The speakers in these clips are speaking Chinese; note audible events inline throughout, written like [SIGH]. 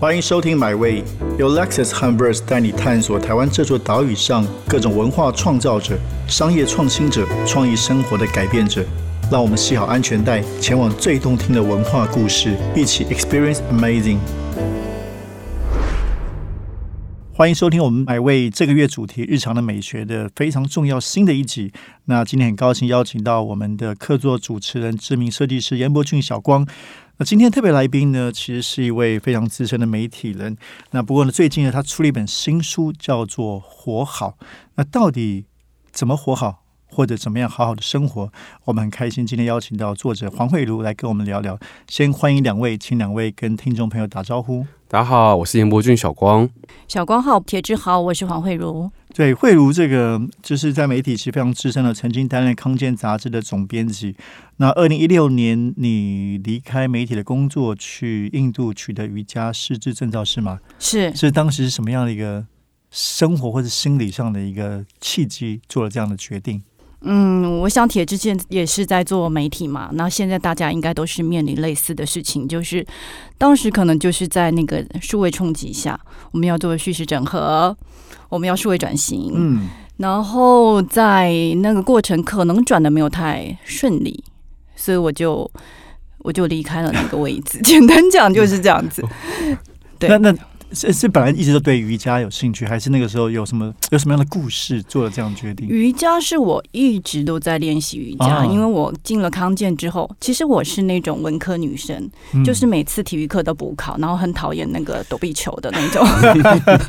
欢迎收听《My Way》，由 Lexus 和 Verse 带你探索台湾这座岛屿上各种文化创造者、商业创新者、创意生活的改变者。让我们系好安全带，前往最动听的文化故事，一起 Experience Amazing。欢迎收听我们《My Way》这个月主题“日常的美学”的非常重要新的一集。那今天很高兴邀请到我们的客座主持人、知名设计师严伯俊小光。那今天特别来宾呢，其实是一位非常资深的媒体人。那不过呢，最近呢，他出了一本新书，叫做《活好》。那到底怎么活好？或者怎么样好好的生活，我们很开心今天邀请到作者黄慧茹来跟我们聊聊。先欢迎两位，请两位跟听众朋友打招呼。大家好，我是严伯俊小光。小光好，铁志好，我是黄慧茹。对，慧茹这个就是在媒体是非常资深的，曾经担任康健杂志的总编辑。那二零一六年你离开媒体的工作，去印度取得瑜伽师资证照是吗？是，是当时是什么样的一个生活或者心理上的一个契机，做了这样的决定？嗯，我想铁之前也是在做媒体嘛，那现在大家应该都是面临类似的事情，就是当时可能就是在那个数位冲击下，我们要做叙事整合，我们要数位转型，嗯，然后在那个过程可能转的没有太顺利，所以我就我就离开了那个位置。[LAUGHS] 简单讲就是这样子，对，那那。是是本来一直都对瑜伽有兴趣，还是那个时候有什么有什么样的故事做了这样决定？瑜伽是我一直都在练习瑜伽，因为我进了康健之后，其实我是那种文科女生，[LAUGHS] 就是每次体育课都补考，然后很讨厌那个躲避球的那种，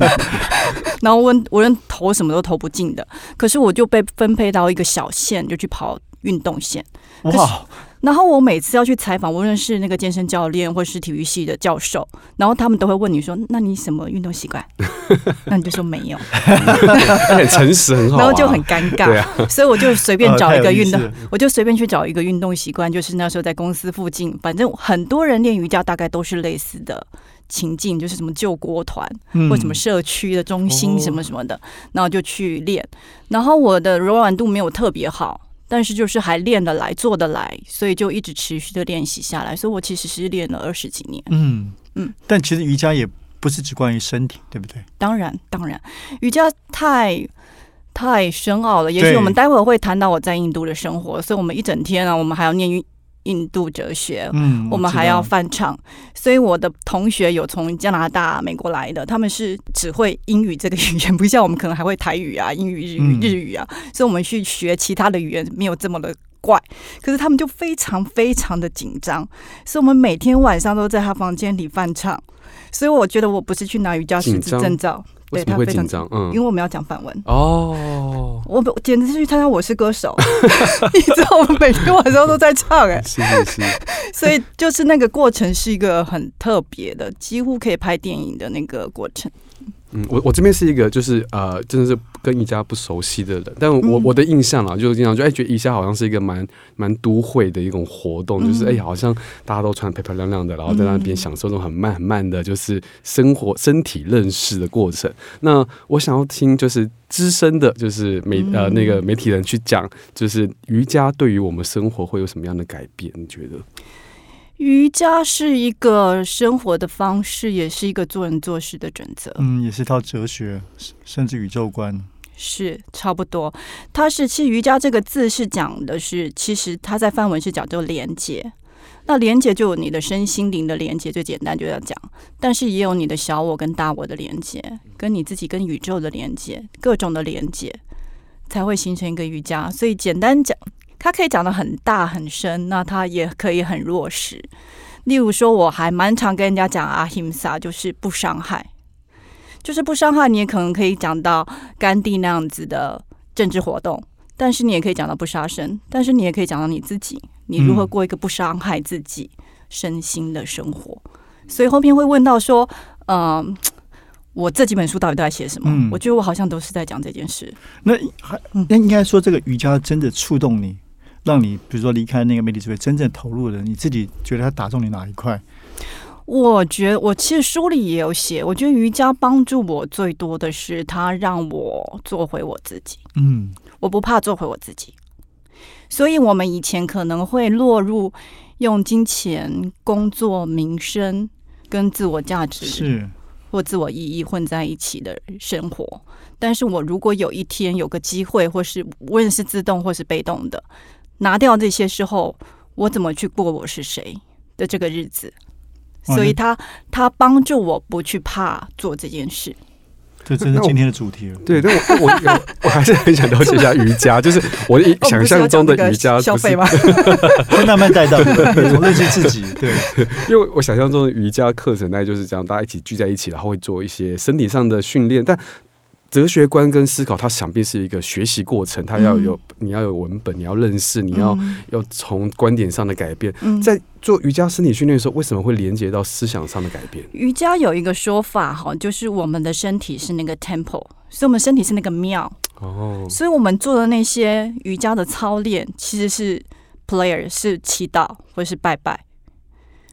[LAUGHS] 然后我无论投什么都投不进的，可是我就被分配到一个小线，就去跑运动线。哇！然后我每次要去采访，无论是那个健身教练或是体育系的教授，然后他们都会问你说：“那你什么运动习惯？” [LAUGHS] 那你就说没有，很诚实，很好，然后就很尴尬。所以我就随便 [LAUGHS] 找一个运动，我就随便去找一个运动习惯，就是那时候在公司附近，反正很多人练瑜伽，大概都是类似的情境，就是什么救国团或什么社区的中心什么什么的，然后就去练。然后我的柔软度没有特别好。但是就是还练得来，做得来，所以就一直持续的练习下来。所以我其实是练了二十几年。嗯嗯。但其实瑜伽也不是只关于身体，对不对？当然，当然，瑜伽太太深奥了。也许我们待会儿会谈到我在印度的生活，所以我们一整天啊，我们还要念印度哲学，嗯，我们还要翻唱，所以我的同学有从加拿大、美国来的，他们是只会英语这个语言，不像我们可能还会台语啊、[LAUGHS] 英语、日语、日语啊，所以我们去学其他的语言没有这么的怪，可是他们就非常非常的紧张，所以我们每天晚上都在他房间里翻唱，所以我觉得我不是去拿瑜伽师资证照。对他非常紧张，嗯，因为我们要讲范文。哦，我简直是去参加《我是歌手》，[LAUGHS] 你知道，我们每天晚上都在唱，[LAUGHS] 哎，是是，所以就是那个过程是一个很特别的，几乎可以拍电影的那个过程。嗯，我我这边是一个就是呃，真的是跟瑜伽不熟悉的人，但我我的印象啊，就是经常就哎，觉得瑜伽好像是一个蛮蛮都会的一种活动，就是哎，好像大家都穿漂漂亮亮的，然后在那边享受那种很慢很慢的，就是生活身体认识的过程。那我想要听就是资深的，就是媒呃那个媒体人去讲，就是瑜伽对于我们生活会有什么样的改变？你觉得？瑜伽是一个生活的方式，也是一个做人做事的准则。嗯，也是一套哲学，甚至宇宙观。是差不多。它是其实瑜伽这个字是讲的是，其实它在梵文是讲做连接。那连接就有你的身心灵的连接，最简单就要讲。但是也有你的小我跟大我的连接，跟你自己跟宇宙的连接，各种的连接，才会形成一个瑜伽。所以简单讲。它可以讲的很大很深，那它也可以很弱势。例如说，我还蛮常跟人家讲阿 him 萨，就是不伤害，就是不伤害。你也可能可以讲到甘地那样子的政治活动，但是你也可以讲到不杀生，但是你也可以讲到你自己，你如何过一个不伤害自己身心的生活。所以后面会问到说，嗯，我这几本书到底都在写什么？我觉得我好像都是在讲这件事。那还那应该说，这个瑜伽真的触动你？让你比如说离开那个媒体职位，真正投入的，你自己觉得它打中你哪一块？我觉得我其实书里也有写，我觉得瑜伽帮助我最多的是它让我做回我自己。嗯，我不怕做回我自己。所以我们以前可能会落入用金钱、工作、名声跟自我价值是或自我意义混在一起的生活。但是我如果有一天有个机会，或是无论是自动或是被动的，拿掉这些之后，我怎么去过我是谁的这个日子？所以他他帮助我不去怕做这件事。这真是今天的主题了。对，但我我我 [LAUGHS] 我还是很想了解一下瑜伽，[LAUGHS] 就是我一想象中的瑜伽消费吗？[LAUGHS] 会慢慢带到，对对从认识自己，对，因为我想象中的瑜伽课程大概就是这样，大家一起聚在一起，然后会做一些身体上的训练，但。哲学观跟思考，它想必是一个学习过程，它要有、你要有文本，你要认识，你要、嗯要从观点上的改变。嗯在做瑜伽身体训练的时候，为什么会连接到思想上的改变？瑜伽有一个说法哈，就是我们的身体是那个 temple，所以我们身体是那个庙，哦，所以我们做的那些瑜伽的操练其实是 player，是祈祷或是拜拜。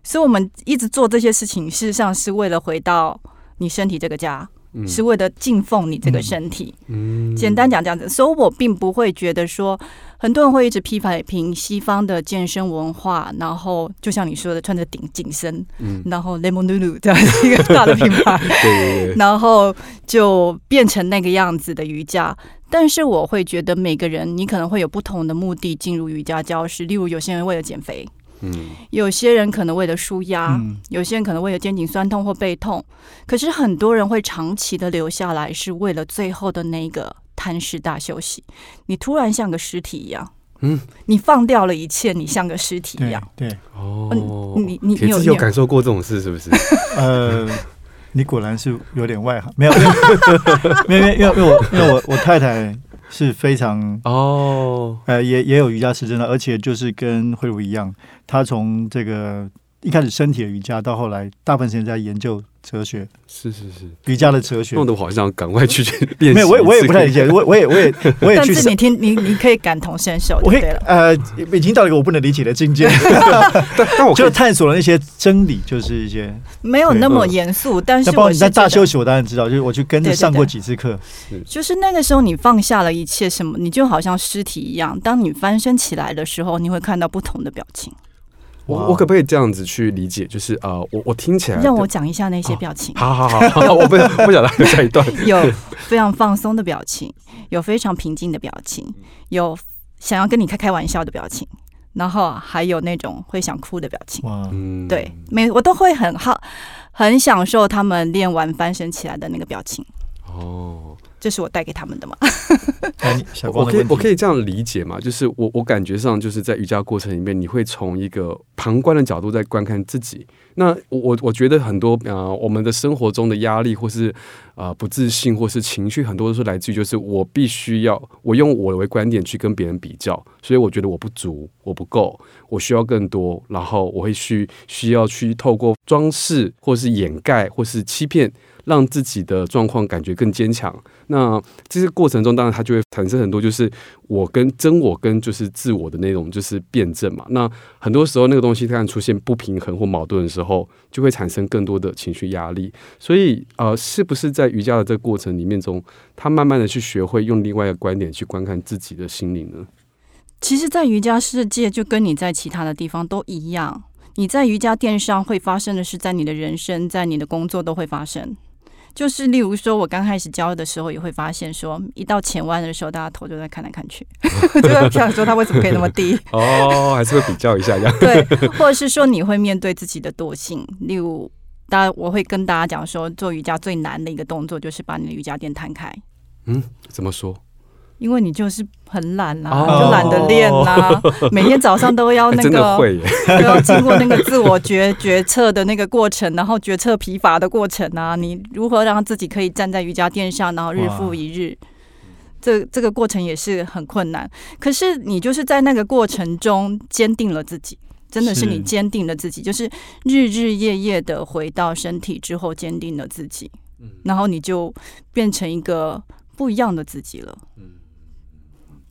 所以我们一直做这些事情，事实上是为了回到你身体这个家，嗯是为了敬奉你这个身体。嗯简单讲这样子，所以我并不会觉得说，很多人会一直批评西方的健身文化，然后就像你说的，穿着顶紧身，嗯，然后 Lemon Lulu 这样一个大的品牌，[LAUGHS] 对对对，然后就变成那个样子的瑜伽。但是我会觉得每个人，你可能会有不同的目的进入瑜伽教室。例如，有些人为了减肥，嗯有些人可能为了舒压，嗯有些人可能为了肩颈酸痛或背痛。可是很多人会长期的留下来，是为了最后的那个贪食大休息。你突然像个尸体一样，嗯，你放掉了一切，你像个尸体一样。对，哦，你你你有你有感受过这种事是不是？呃，你果然是有点外行，没有，没有，因为因为因为我因为我我太太是非常哦，呃也也有瑜伽师真的，而且就是跟慧茹一样，她从这个一开始身体的瑜伽，到后来大部分时间在研究哲学，是是是，瑜伽的哲学弄。得我好像赶快去 [LAUGHS] 练习。没有，我也我也不太理解，我 [LAUGHS] 我也我也我也去但是你听你你可以感同身受，我可以就对了。呃，已经到了一个我不能理解的境界，[LAUGHS] 但但我就探索了那些真理，就是一些。没有那么嗯严肃，但是那包括你在大休息，我当然知道，就是我去跟着上过几次课，就是那个时候你放下了一切，什么你就好像尸体一样。当你翻身起来的时候，你会看到不同的表情。哇我我可不可以这样子去理解？就是呃，我我听起来让我讲一下那些表情，好好好好，[LAUGHS] 我不不讲了下一段。[LAUGHS] 有非常放松的表情，有非常平静的表情，有想要跟你开开玩笑的表情，然后还有那种会想哭的表情。哇，嗯，对，每我都会很好，很享受他们练完翻身起来的那个表情，哦，这是我带给他们的嘛。[LAUGHS] [LAUGHS] 小我可以我可以这样理解嘛？就是我我感觉上就是在瑜伽过程里面，你会从一个旁观的角度在观看自己。那我我我觉得很多呃，我们的生活中的压力或是呃不自信或是情绪，很多都是来自于就是我必须要我用我为观点去跟别人比较，所以我觉得我不足，我不够，我需要更多，然后我会去需要去透过装饰或是掩盖或是欺骗。让自己的状况感觉更坚强。那这些过程中，当然它就会产生很多，就是我跟真我跟就是自我的那种就是辩证嘛。那很多时候那个东西它出现不平衡或矛盾的时候，就会产生更多的情绪压力。所以呃，是不是在瑜伽的这个过程里面中，他慢慢的去学会用另外一个观点去观看自己的心灵呢？其实，在瑜伽世界就跟你在其他的地方都一样，你在瑜伽垫上会发生的事，在你的人生、在你的工作都会发生。就是例如说，我刚开始教的时候，也会发现说，一到前弯的时候，大家头就在看来看去，[LAUGHS] 就在想说他为什么可以那么低。哦，还是会比较一下这样。[LAUGHS] 对，或者是说你会面对自己的惰性，例如，大家我会跟大家讲说，做瑜伽最难的一个动作就是把你的瑜伽垫摊开，嗯，怎么说？因为你就是很懒啊、哦就懒得练啦、[LAUGHS] 每天早上都要哎那个。要经过那个自我决 [LAUGHS] 决策的那个过程，然后决策疲乏的过程啊，你如何让自己可以站在瑜伽垫上，然后日复一日，这这个过程也是很困难。可是你就是在那个过程中坚定了自己，真的是是你坚定了自己，就是日日夜夜的回到身体之后，坚定了自己，然后你就变成一个不一样的自己了。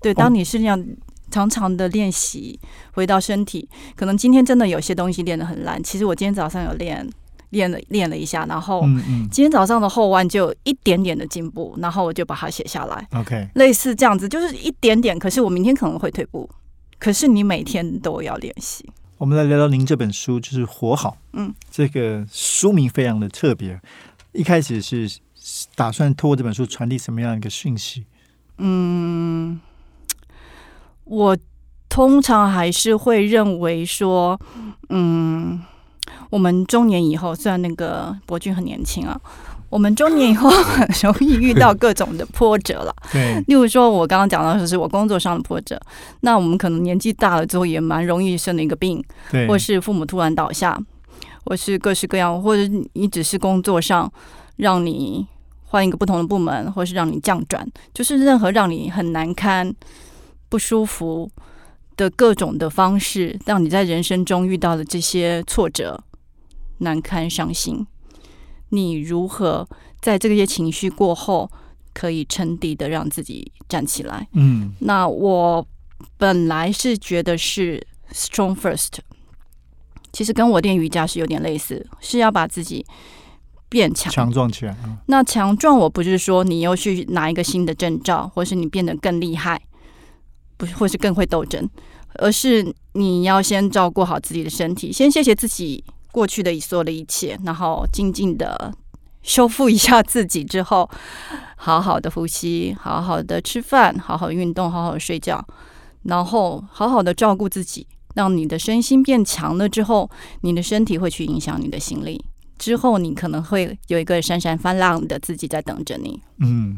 对，当你是那样长长的练习，回到身体，可能今天真的有些东西练得很烂。其实我今天早上有练，练了练了一下，然后今天早上的后弯就有一点点的进步，然后我就把它写下来，，OK，类似这样子，就是一点点。可是我明天可能会退步，可是你每天都要练习。我们来聊聊您这本书，就是《活好》。嗯，这个书名非常的特别。一开始是打算透过这本书传递什么样一个讯息？嗯，我通常还是会认为说，嗯，我们中年以后，虽然那个博君很年轻啊，我们中年以后很容易遇到各种的波折了。[LAUGHS] 对，例如说，我刚刚讲到的是我工作上的波折，那我们可能年纪大了之后，也蛮容易生了一个病，对，或是父母突然倒下，或是各式各样，或者你只是工作上让你换一个不同的部门，或是让你降转，就是任何让你很难堪、不舒服的各种的方式，让你在人生中遇到的这些挫折、难堪、伤心，你如何在这些情绪过后，可以沉底的让自己站起来？嗯那我本来是觉得是 strong first，其实跟我练瑜伽是有点类似，是要把自己变强。强壮起来啊，那强壮，我不是说你又去拿一个新的证照，或是你变得更厉害，不是，或是更会斗争，而是你要先照顾好自己的身体，先谢谢自己过去的所有的一切，然后静静的修复一下自己之后，好好的呼吸，好好的吃饭，好好运动，好好的睡觉，然后好好的照顾自己，让你的身心变强了之后，你的身体会去影响你的心力。之后，你可能会有一个闪闪发亮的自己在等着你。嗯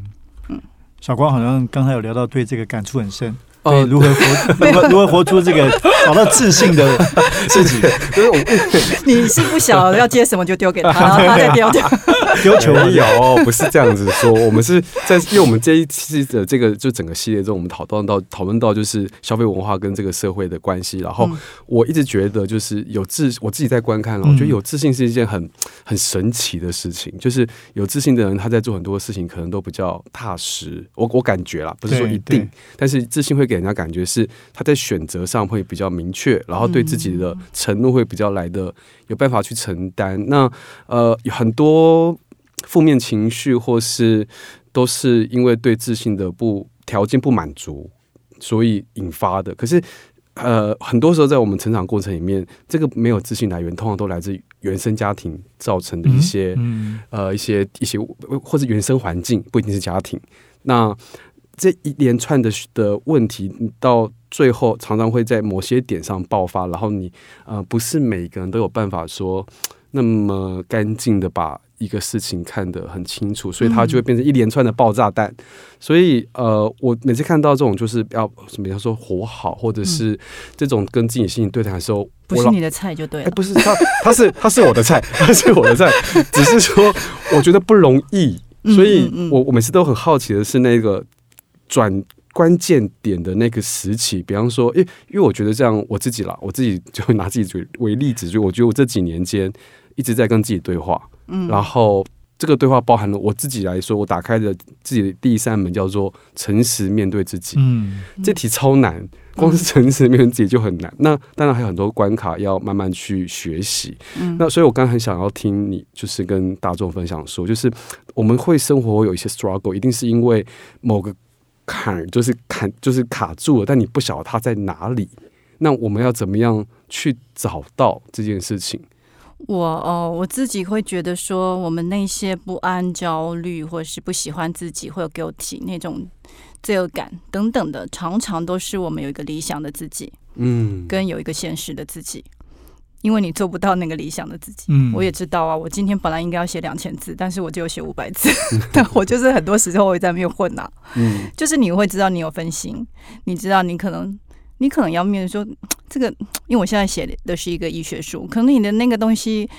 嗯小光好像刚才有聊到，对这个感触很深。呃对，如何活，[LAUGHS] 如何如何活出这个找到自信的 [LAUGHS] 自己，就是我你是不晓得要接什么就丢给他，然后他再丢掉。[LAUGHS] 丢球没有，不是这样子说。我们是在，因为我们这一期的这个就整个系列中，我们讨论到讨论到就是消费文化跟这个社会的关系。然后嗯我一直觉得，就是有自，我自己在观看了，嗯我觉得有自信是一件很很神奇的事情。就是有自信的人，他在做很多事情可能都比较踏实。我我感觉啦，不是说一定，但是自信会给人家感觉是他在选择上会比较明确，然后对自己的承诺会比较来的有办法去承担。那呃，有很多负面情绪或是都是因为对自信的不条件不满足，所以引发的。可是呃，很多时候在我们成长过程里面，这个没有自信来源，通常都来自原生家庭造成的一些、嗯呃一些一些或者原生环境，不一定是家庭。那这一连串的的问题，你到最后常常会在某些点上爆发，然后你呃不是每个人都有办法说那么干净的把一个事情看得很清楚，所以它就会变成一连串的爆炸弹。所以呃，我每次看到这种就是要什么，要说活好，或者是这种跟自己心情对谈的时候，不是你的菜就对哎，了。不是他，他是他是我的菜，[LAUGHS] 他是我的菜，只是说我觉得不容易，嗯所以我我每次都很好奇的是那个转关键点的那个时期，比方说，因为因为我觉得这样我自己啦，我自己就会拿自己为为例子，就我觉得我这几年间一直在跟自己对话，嗯。然后这个对话包含了我自己来说，我打开的自己的第一扇门叫做诚实面对自己，嗯。这题超难，光是诚实面对自己就很难。那当然还有很多关卡要慢慢去学习。嗯。那所以我刚刚很想要听你，就是跟大众分享说，就是我们会生活有一些 struggle，一定是因为某个坎儿就是坎就是卡住了，但你不晓得它在哪里。那我们要怎么样去找到这件事情？我哦，我自己会觉得说，我们那些不安、焦虑，或者是不喜欢自己，会有 guilty 那种罪恶感等等的，常常都是我们有一个理想的自己，嗯，跟有一个现实的自己。因为你做不到那个理想的自己，嗯我也知道啊。我今天本来应该要写两千字，但是我只有写五百字，[LAUGHS] 但我就是很多时候会在那边混啊。嗯 [LAUGHS] 就是你会知道你有分心，你知道你可能你可能要面对说 [TSK] 这个，[TSK] 因为我现在写的是一个医学书，可能你的那个东西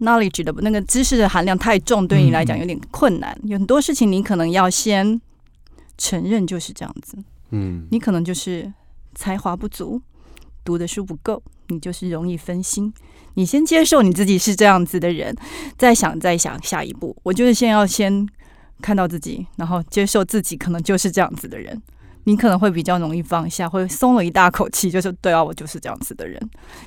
knowledge 的那个知识的含量太重，对你来讲有点困难。有很多事情你可能要先承认就是这样子，嗯你可能就是才华不足，读的书不够，你就是容易分心。你先接受你自己是这样子的人，再想再想下一步。我就是先要先看到自己，然后接受自己可能就是这样子的人，你可能会比较容易放下，会松了一大口气，就是对啊，我就是这样子的人，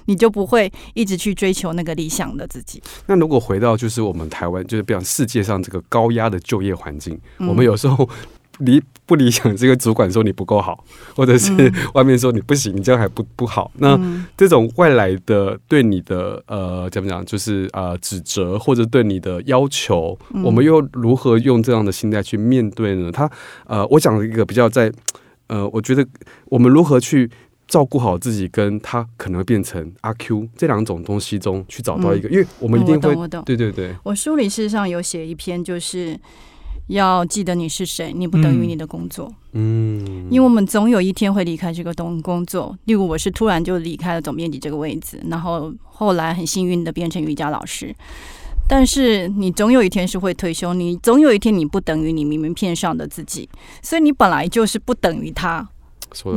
你就不会一直去追求那个理想的自己。那如果回到就是我们台湾，就是比方世界上这个高压的就业环境，嗯我们有时候 [LAUGHS] 离不理想，这个主管说你不够好，[LAUGHS] 或者是外面说你不行，你这样还不不好。那这种外来的对你的呃怎么讲，就是呃指责或者对你的要求，我们又如何用这样的心态去面对呢？他呃，我讲了一个比较在呃，我觉得我们如何去。照顾好自己，跟他可能变成阿 Q 这两种东西中去找到一个，因为我们一定会，对对对。我书里事实上有写一篇，就是要记得你是谁，你不等于你的工作。嗯，因为我们总有一天会离开这个东工作。例如，我是突然就离开了总编辑这个位置，然后后来很幸运的变成瑜伽老师。但是你总有一天是会退休，你总有一天你不等于你明明片上的自己，所以你本来就是不等于他。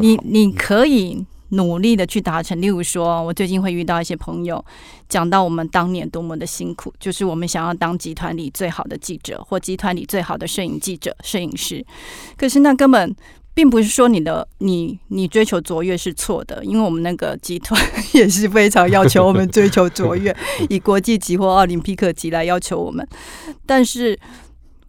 你你可以努力的去达成，例如说，我最近会遇到一些朋友，讲到我们当年多么的辛苦，就是我们想要当集团里最好的记者，或集团里最好的摄影记者、摄影师，可是那根本并不是说你的你你追求卓越是错的，因为我们那个集团也是非常要求我们追求卓越，[LAUGHS] 以国际级或奥林匹克级来要求我们，但是。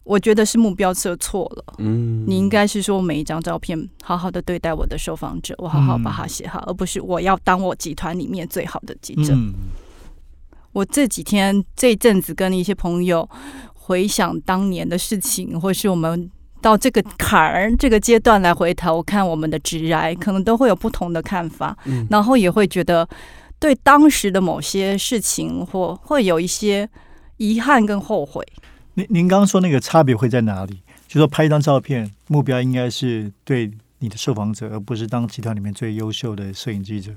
我觉得是目标设错了。嗯，你应该是说每一张照片好好的对待我的受访者，我好好把它写好，而不是我要当我集团里面最好的记者。我这几天这阵子跟一些朋友回想当年的事情，或是我们到这个坎儿这个阶段来回头看我们的直癌，可能都会有不同的看法。嗯，然后也会觉得对当时的某些事情或会有一些遗憾跟后悔。您您刚刚说那个差别会在哪里？就说拍一张照片，目标应该是对你的受访者，而不是当集团里面最优秀的摄影记者。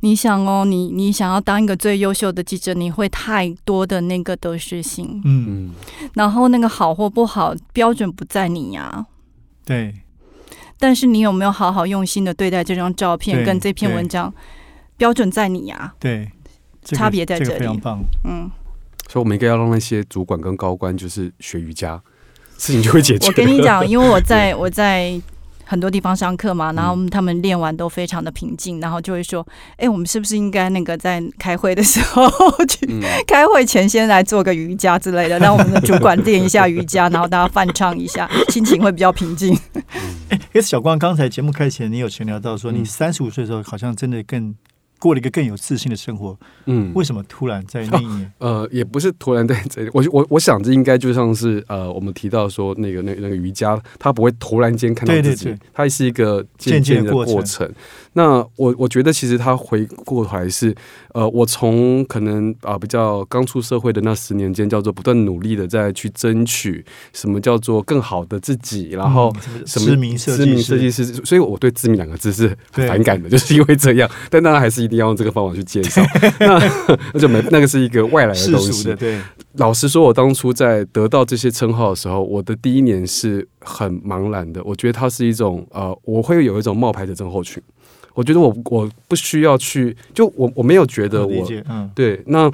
你想哦，你你想要当一个最优秀的记者，你会太多的那个得失心，嗯，然后那个好或不好标准不在你呀，对。但是你有没有好好用心的对待这张照片跟这篇文章？标准在你呀，对，差别在这里，非常棒，嗯。所以，我们应该要让那些主管跟高官，就是学瑜伽，事情就会解决。我跟你讲，[LAUGHS] 因为我在我在很多地方上课嘛，然后他们练完都非常的平静，然后就会说：“哎，我们是不是应该那个在开会的时候 [LAUGHS] 去开会前先来做个瑜伽之类的，让我们的主管练一下瑜伽，然后大家泛唱一下，心情会比较平静。”哎，小光，刚才节目开前，你有闲聊到说，你三十五岁的时候，好像真的更。过了一个更有自信的生活，嗯，为什么突然在那一年？[LAUGHS] 呃，也不是突然在这里，我我我想这应该就像是呃，我们提到说那个那那个瑜伽，它不会突然间看到自己，它是一个渐渐的过程。那我我觉得其实他回过头来是，呃，我从可能啊比较刚出社会的那十年间，叫做不断努力的在去争取什么叫做更好的自己，然后什么知名设计师，所以我对“知名”两个字是很反感的，就是因为这样。但当然还是一定要用这个方法去介绍，那那就没那个是一个外来的东西。对，老实说，我当初在得到这些称号的时候，我的第一年是很茫然的。我觉得它是一种呃，我会有一种冒牌的症候群。我觉得我我不需要去，就我我没有觉得我，嗯，对，那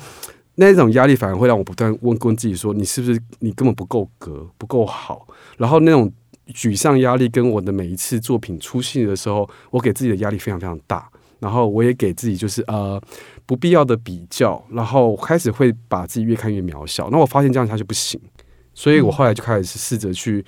那种压力反而会让我不断问问自己说，你是不是你根本不够格，不够好？然后那种沮丧压力跟我的每一次作品出戏的时候，我给自己的压力非常非常大，然后我也给自己就是呃不必要的比较，然后开始会把自己越看越渺小。那我发现这样下去不行，所以我后来就开始试着去。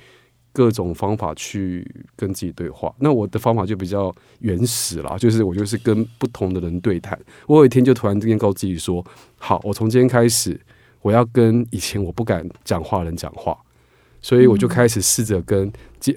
各种方法去跟自己对话，那我的方法就比较原始了，就是我就是跟不同的人对谈。我有一天就突然之间告诉自己说：“好，我从今天开始，我要跟以前我不敢讲话的人讲话。”所以我就开始试着跟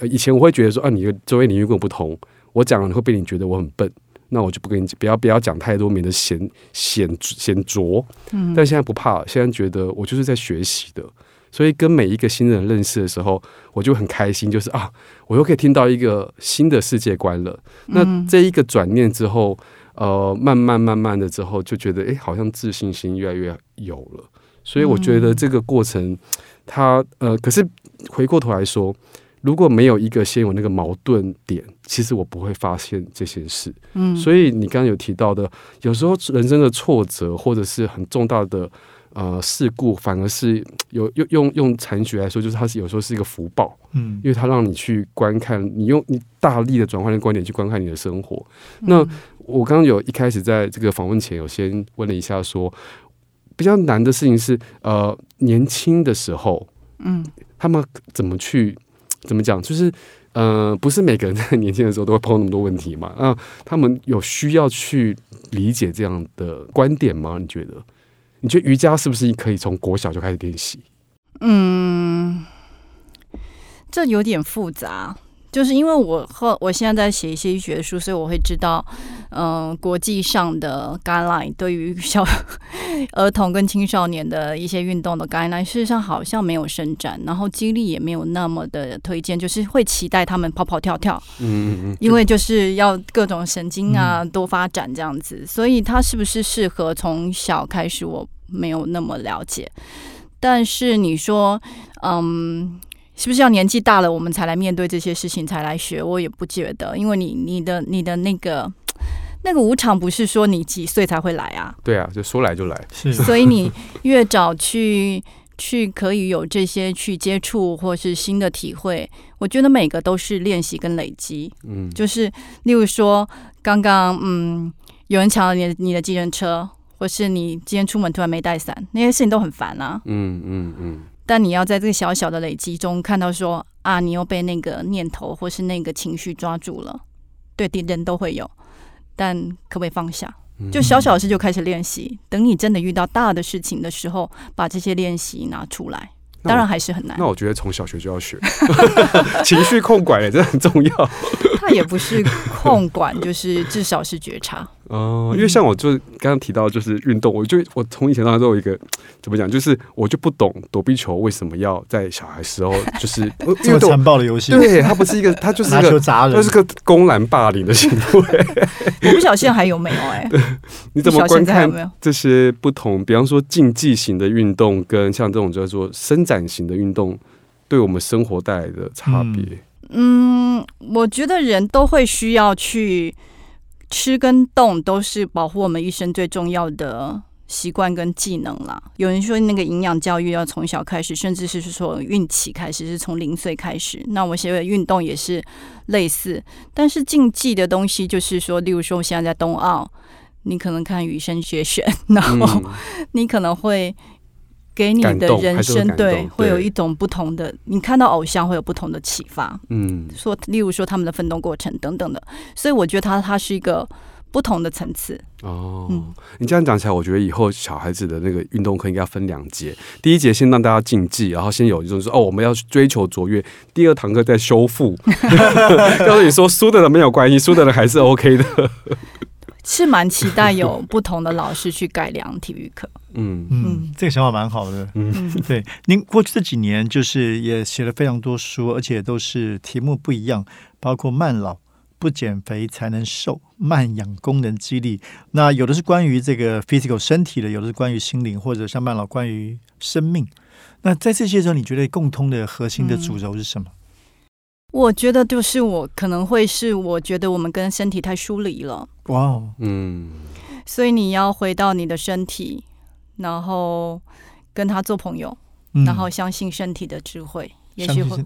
以前我会觉得说：“啊，你的周围领域跟我不同，我讲了会被你觉得我很笨，那我就不跟你不要不要讲太多，免得显显显拙。”嗯，但现在不怕，现在觉得我就是在学习的。所以跟每一个新人认识的时候，我就很开心，就是啊，我又可以听到一个新的世界观了。那这一个转念之后，呃，慢慢慢慢的之后，就觉得哎，好像自信心越来越有了。所以我觉得这个过程，它呃，可是回过头来说，如果没有一个先有那个矛盾点，其实我不会发现这些事。嗯，所以你刚刚有提到的，有时候人生的挫折或者是很重大的。呃，事故反而是 [TSK] 有用用用残局来说，就是它是有时候是一个福报，嗯，因为它让你去观看，你用你大力的转换的观点去观看你的生活。那我刚刚有一开始在这个访问前，有先问了一下，说比较难的事情是，呃，年轻的时候，嗯，他们怎么去怎么讲？就是呃，不是每个人在年轻的时候都会碰到那么多问题嘛。那他们有需要去理解这样的观点吗？你觉得？你觉得瑜伽是不是可以从国小就开始练习？嗯，这有点复杂。就是因为我后我现在在写一些医学书，所以我会知道，嗯，国际上的 guideline 对于小 [LAUGHS] 儿童跟青少年的一些运动的 guideline，事实上好像没有伸展，然后肌力也没有那么的推荐，就是会期待他们跑跑跳跳，嗯嗯嗯，因为就是要各种神经啊多发展这样子，所以他是不是适合从小开始，我没有那么了解。但是你说，嗯。是不是要年纪大了，我们才来面对这些事情，才来学？我也不觉得，因为你你的你的那个 [TSK] 那个无常，不是说你几岁才会来啊？对啊，就说来就来。是，所以你越早去去可以有这些去接触或是新的体会，我觉得每个都是练习跟累积。嗯，就是例如说，刚刚嗯，有人抢了你你的机人车，或是你今天出门突然没带伞，那些事情都很烦啊。嗯嗯嗯。但你要在这个小小的累积中看到说啊，你又被那个念头或是那个情绪抓住了，对，人都会有，但可不可以放下？就小小的事就开始练习，等你真的遇到大的事情的时候，把这些练习拿出来。当然还是很难。那我觉得从小学就要学 [LAUGHS] 情绪控管，也真的很重要。它也不是控管，就是至少是觉察。哦，因为像我就是刚刚提到，就是运动，我就我从以前到现在都有一个怎么讲，就是我就不懂躲避球为什么要在小孩时候就是 [LAUGHS] 这么残暴的游戏。对，它不是一个，它就 [LAUGHS] 是一个砸人，它是个公然霸凌的行为。[LAUGHS] 我不晓得现在还有没有哎？你怎么观看这些不同？比方说竞技型的运动，跟像这种叫做伸展型的运动，对我们生活带来的差别？嗯，我觉得人都会需要去。吃跟动都是保护我们一生最重要的习惯跟技能啦。有人说那个营养教育要从小开始，甚至是说孕期开始，是从零岁开始。那我写的运动也是类似，但是竞技的东西就是说，例如说我现在在冬奥，你可能看羽生结弦，然后你可能会。给你的人生对会有一种不同的，你看到偶像会有不同的启发。嗯，说例如说他们的奋斗过程等等的，所以我觉得他他是一个不同的层次。哦，你这样讲起来，我觉得以后小孩子的那个运动课应该分两节，第一节先让大家竞技，然后先有一种说哦我们要追求卓越，第二堂课再修复。告 [LAUGHS] 诉 [LAUGHS] 你说输的人没有关系，输的人还是 OK 的。是蛮期待有不同的老师去改良体育课。[LAUGHS] 嗯嗯，这个想法蛮好的。嗯，[LAUGHS] 对，您过去这几年就是也写了非常多书，而且都是题目不一样，包括慢老、不减肥才能瘦、慢养功能激励。那有的是关于这个 physical 身体的，有的是关于心灵，或者像慢老关于生命。那在这些时候，你觉得共通的核心的主轴是什么？我觉得就是我可能会是，我觉得我们跟身体太疏离了。哇哦，嗯，所以你要回到你的身体，然后跟他做朋友，然后相信身体的智慧，也许会，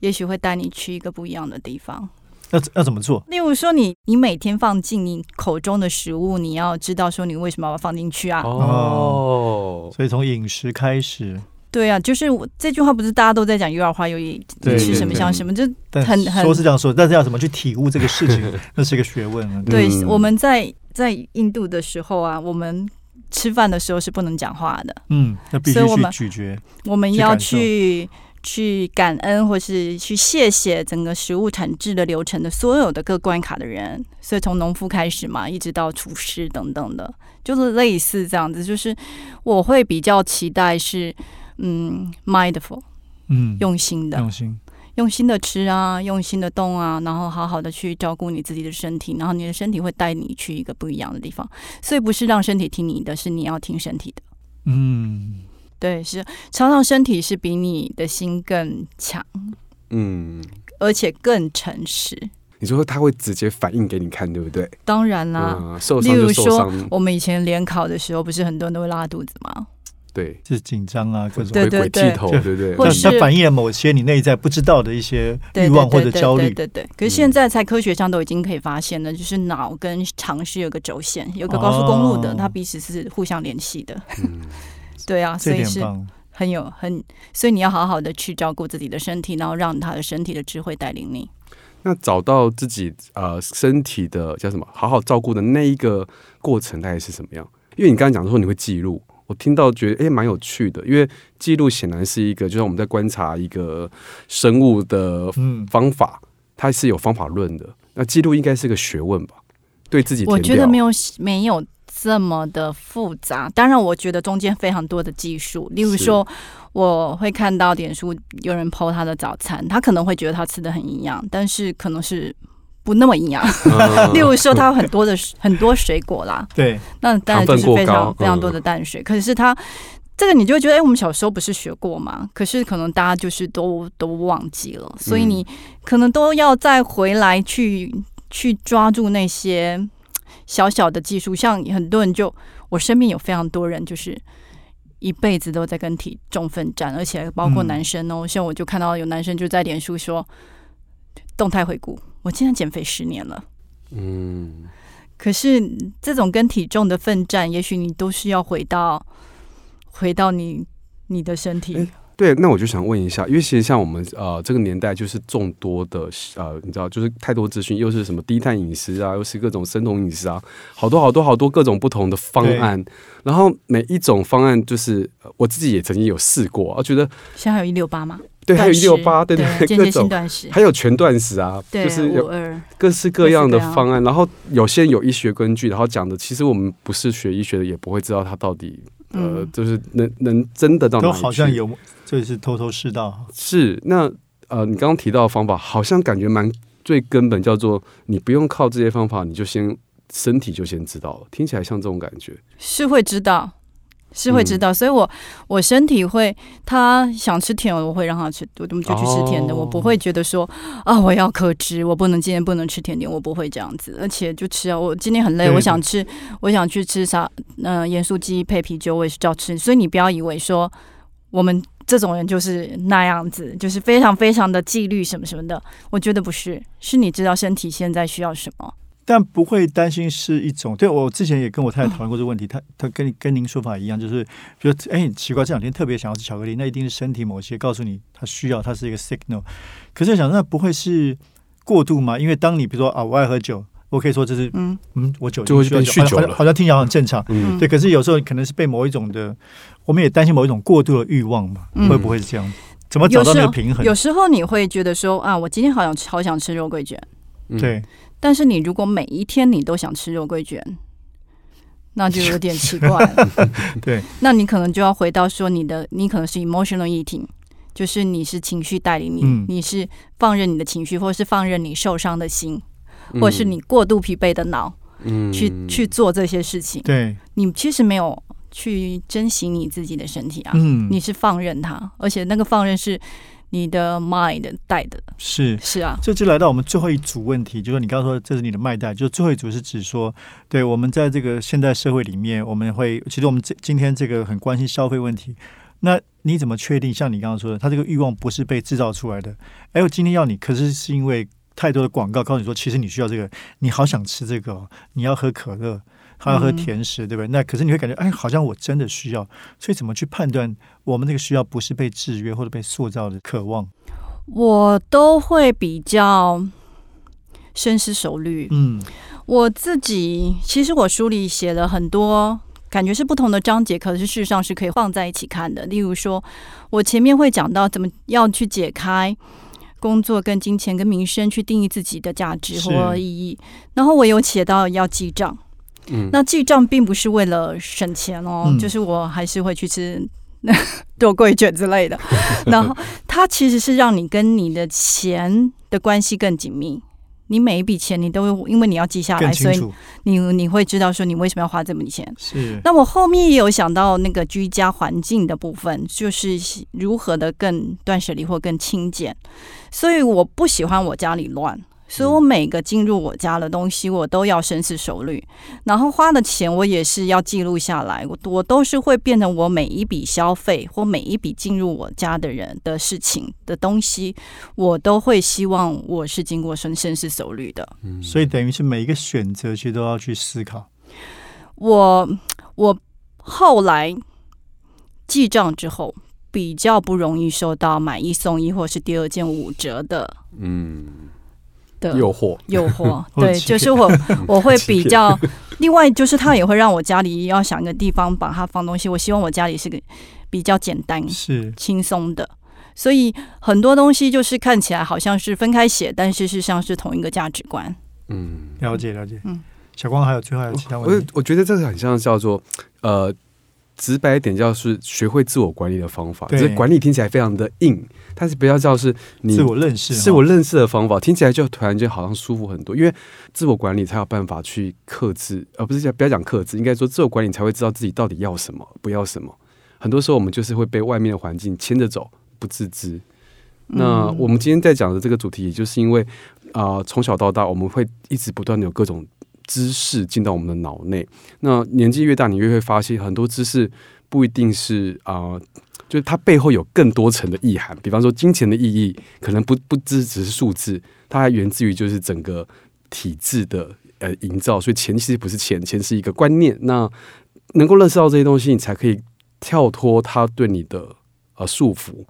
也许会带你去一个不一样的地方。要要怎么做？例如说，你你每天放进你口中的食物，你要知道说你为什么要放进去啊？哦，所以从饮食开始。对啊，就是我这句话不是大家都在讲有氧化有益，吃什么像什么，就很很说是这样说，但是要怎么去体悟这个事情，[LAUGHS] 那是一个学问啊。对，我们在在印度的时候啊，我们吃饭的时候是不能讲话的，嗯，那必须去咀嚼，我们要去去感恩或是去谢谢整个食物产制的流程的所有的各关卡的人，所以从农夫开始嘛，一直到厨师等等的，就是类似这样子，就是我会比较期待是。嗯，mindful，嗯，用心的，用心，用心的吃啊，用心的动啊，然后好好的去照顾你自己的身体，然后你的身体会带你去一个不一样的地方。所以不是让身体听你的，是你要听身体的。嗯，对，是常常身体是比你的心更强，嗯，而且更诚实。你说他会直接反应给你看，对不对？当然啦，例如说我们以前联考的时候，不是很多人都会拉肚子吗？对，是紧张啊，各种对对对，头，对不对？或是它反映了某些你内在不知道的一些欲望或者焦虑。对对。可是现在在科学上都已经可以发现了，就是脑跟肠是有个轴线，有个高速公路的，它彼此是互相联系的。嗯，[LAUGHS] 对啊，所以是很有很，所以你要好好的去照顾自己的身体，然后让他的身体的智慧带领你。那找到自己呃身体的叫什么，好好照顾的那一个过程大概是什么样？因为你刚刚讲说你会记录，我听到觉得诶蛮有趣的，因为记录显然是一个，就像我们在观察一个生物的嗯，方法，它是有方法论的。那记录应该是个学问吧？对自己我觉得没有没有这么的复杂，当然我觉得中间非常多的技术，例如说。我会看到点书有人 PO 他的早餐，他可能会觉得他吃的很营养，但是可能是不那么营养。嗯 [LAUGHS] 例如说，它有很多的很多水果啦，对，那当然就是非常非常多嗯的淡水。可是它这个你就会觉得，哎、我们小时候不是学过吗？可是可能大家就是都都忘记了，所以你可能都要再回来去去抓住那些小小的技术。像很多人就，我身边有非常多人就是。一辈子都在跟体重奋战，而且包括嗯男生哦，像我就看到有男生就在脸书说动态回顾，我竟然减肥十年了。嗯，可是这种跟体重的奋战，也许你都是要回到回到你你的身体。诶对，那我就想问一下，因为其实像我们呃这个年代，就是众多的呃，你知道，就是太多资讯，又是什么低碳饮食啊，又是各种生酮饮食啊，好多好多好多各种不同的方案，然后每一种方案就是呃我自己也曾经有试过，我觉得现在还有一六八吗？对，还有一六八，对对，对，各种。还有全断食啊，对，就是有，各式各样的方案，然后有些有医学根据，然后讲的，其实我们不是学医学的，也不会知道它到底呃，嗯，就是能能真的到哪里去好像有，就是头头是道。是那呃，你刚刚提到的方法，好像感觉蛮最根本，叫做你不用靠这些方法，你就先身体就先知道了，听起来像这种感觉。是会知道。是会知道，嗯所以我我身体会，他想吃甜，我会让他吃，我们就去吃甜的，哦我不会觉得说啊，我要克制，我不能今天不能吃甜点，我不会这样子，而且就吃啊，我今天很累，我想吃，我想去吃啥，嗯、盐酥鸡配啤酒，我也是照吃，所以你不要以为说我们这种人就是那样子，就是非常非常的纪律什么什么的，我觉得不是，是你知道身体现在需要什么，但不会担心是一种，对我之前也跟我太太讨论过这个问题，她她跟跟您说法一样，就是觉得哎奇怪，这两天特别想要吃巧克力，那一定是身体某些告诉你它需要，它是一个 signal。可是想那不会是过度吗？因为当你比如说啊我爱喝酒，我可以说这是嗯，嗯我酒就会酗酒了好像好像听起来很正常。嗯，对，可是有时候可能是被某一种的，我们也担心某一种过度的欲望嘛，嗯会不会是这样？怎么找到那个平衡？有时候你会觉得说啊，我今天好想吃，好想吃肉桂卷。嗯，对，但是你如果每一天你都想吃肉桂卷，那就有点奇怪了。[LAUGHS] 对，那你可能就要回到说你的，你可能是 emotional eating，就是你是情绪带领你，嗯。你是放任你的情绪，或者是放任你受伤的心，嗯。或者是你过度疲惫的脑、嗯。去去做这些事情。对，你其实没有去珍惜你自己的身体啊，嗯，你是放任它，而且那个放任是你的 mind 带的，是。是啊，这就来到我们最后一组问题，就是你刚刚说这是你的麦带，就最后一组是指说，对我们在这个现代社会里面，我们会其实我们这今天这个很关心消费问题，那你怎么确定？像你刚刚说的，他这个欲望不是被制造出来的？哎，我今天要你，可是是因为太多的广告告诉你说，其实你需要这个，你好想吃这个、哦，你要喝可乐，还要喝嗯甜食，对不对？那可是你会感觉，哎，好像我真的需要，所以怎么去判断我们这个需要不是被制约或者被塑造的渴望？我都会比较深思熟虑。嗯，我自己其实我书里写了很多，感觉是不同的章节，可是事实上是可以放在一起看的。例如说，我前面会讲到怎么要去解开工作跟金钱跟名声去定义自己的价值是或意义，然后我有写到要记账。嗯那记账并不是为了省钱哦，嗯就是我还是会去吃 [LAUGHS] 肉桂卷之类的。[LAUGHS] 然后它其实是让你跟你的钱的关系更紧密。你每一笔钱你都会因为你要记下来，所以你你会知道说你为什么要花这笔钱。是。那我后面也有想到那个居家环境的部分，就是如何的更断舍离或更清简。所以我不喜欢我家里乱，所以我每个进入我家的东西，我都要深思熟虑，然后花的钱我也是要记录下来。我我都是会变成我每一笔消费或每一笔进入我家的人的事情的东西，我都会希望我是经过深深思熟虑的。嗯所以等于是每一个选择，其实都要去思考。我我后来记账之后，比较不容易收到买一送一或是第二件五折的嗯，的诱惑，诱惑。[LAUGHS] 对，就是我 [LAUGHS] 我会比较，另外就是他也会让我家里要想一个地方把它放东西。我希望我家里是个比较简单是轻松的。所以很多东西就是看起来好像是分开写，但事实上是同一个价值观。嗯，了解了解。嗯小光还有最后还有其他问题？我我觉得这个很像叫做呃，直白一点叫是学会自我管理的方法。对这管理听起来非常的硬，但是不要叫是你自我认识，自我认识的方法，听起来就突然间好像舒服很多。因为自我管理才有办法去克制，而、不是讲不要讲克制，应该说自我管理才会知道自己到底要什么，不要什么。很多时候我们就是会被外面的环境牵着走，不自知。那嗯我们今天在讲的这个主题，也就是因为啊，呃从、小到大，我们会一直不断的有各种知识进到我们的脑内。那年纪越大，你越会发现很多知识不一定是啊、就是它背后有更多层的意涵。比方说，金钱的意义可能不不只只是数字，它还源自于就是整个体制的呃营造。所以钱其实不是钱，钱是一个观念。那能够认识到这些东西，你才可以跳脱它对你的呃束缚。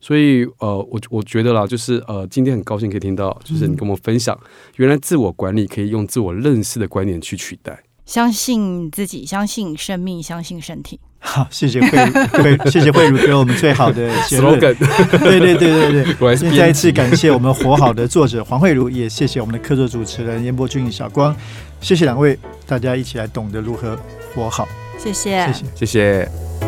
所以呃，我我觉得啦，就是呃，今天很高兴可以听到，就是你跟我们分享，原来自我管理可以用自我认识的观点去取代。相信自己，相信生命，相信身体。好，谢谢慧慧，谢谢慧茹给我们最好的结论。[LAUGHS] slogan，对对对对对。我还是再一次感谢我们活好的作者黄慧茹，也谢谢我们的客座主持人严伯俊、小光，谢谢两位，大家一起来懂得如何活好，谢谢，谢谢。谢谢。